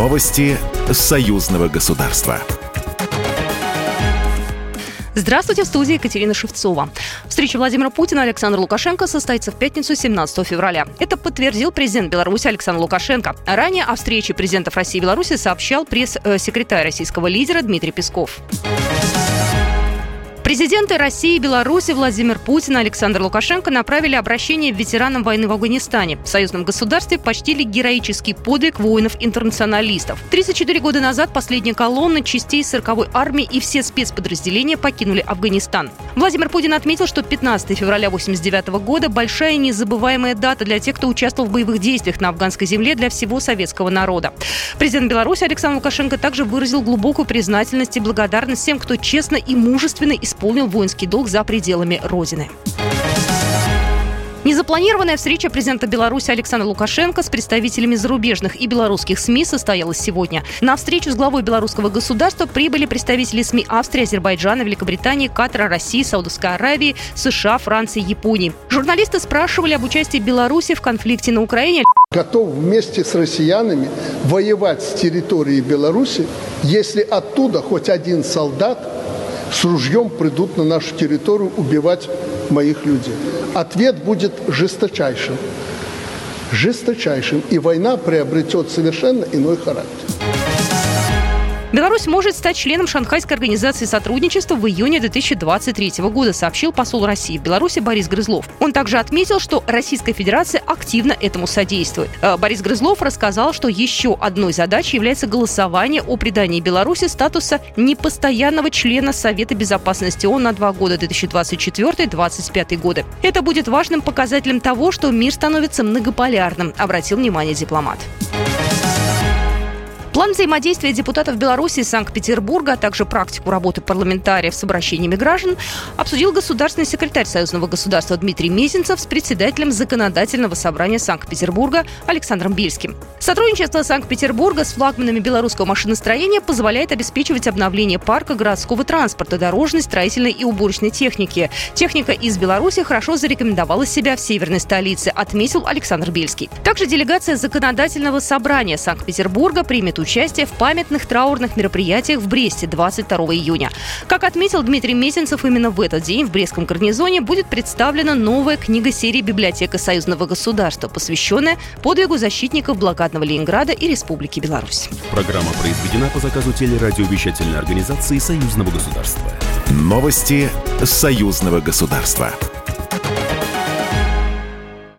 Новости союзного государства. Здравствуйте, в студии Екатерина Шевцова. Встреча Владимира Путина и Александра Лукашенко состоится в пятницу 17 февраля. Это подтвердил президент Беларуси Александр Лукашенко. Ранее о встрече президентов России и Беларуси сообщал пресс-секретарь российского лидера Дмитрий Песков. Президенты России и Беларуси Владимир Путин и Александр Лукашенко направили обращение ветеранам войны в Афганистане. В союзном государстве почтили героический подвиг воинов-интернационалистов. 34 года назад последняя колонна частей 40-й армии и все спецподразделения покинули Афганистан. Владимир Путин отметил, что 15 февраля 1989 года – большая незабываемая дата для тех, кто участвовал в боевых действиях на афганской земле для всего советского народа. Президент Беларуси Александр Лукашенко также выразил глубокую признательность и благодарность всем, кто честно и мужественно исполнил исполнил воинский долг за пределами Родины. Незапланированная встреча президента Беларуси Александра Лукашенко с представителями зарубежных и белорусских СМИ состоялась сегодня. На встречу с главой белорусского государства прибыли представители СМИ Австрии, Азербайджана, Великобритании, Катара, России, Саудовской Аравии, США, Франции, Японии. Журналисты спрашивали об участии Беларуси в конфликте на Украине. Готов вместе с россиянами воевать с территории Беларуси, если оттуда хоть один солдат с ружьем придут на нашу территорию убивать моих людей. Ответ будет жесточайшим. Жесточайшим. И война приобретет совершенно иной характер. Беларусь может стать членом Шанхайской организации сотрудничества в июне 2023 года, сообщил посол России в Беларуси Борис Грызлов. Он также отметил, что Российская Федерация активно этому содействует. Э, Борис Грызлов рассказал, что еще одной задачей является голосование о придании Беларуси статуса непостоянного члена Совета Безопасности ООН на два года 2024-2025 годы. Это будет важным показателем того, что мир становится многополярным, обратил внимание дипломат. План взаимодействия депутатов Беларуси и Санкт-Петербурга, а также практику работы парламентариев с обращениями граждан обсудил государственный секретарь Союзного государства Дмитрий Мезенцев с председателем Законодательного собрания Санкт-Петербурга Александром Бельским. Сотрудничество Санкт-Петербурга с флагманами белорусского машиностроения позволяет обеспечивать обновление парка городского транспорта, дорожной, строительной и уборочной техники. Техника из Беларуси хорошо зарекомендовала себя в северной столице, отметил Александр Бельский. Также делегация Законодательного собрания Санкт-Петербурга примет участие в памятных траурных мероприятиях в Бресте 22 июня. Как отметил Дмитрий Месенцев, именно в этот день в Брестском гарнизоне будет представлена новая книга серии «Библиотека союзного государства», посвященная подвигу защитников блокадного Ленинграда и Республики Беларусь. Программа произведена по заказу телерадиовещательной организации союзного государства. Новости союзного государства.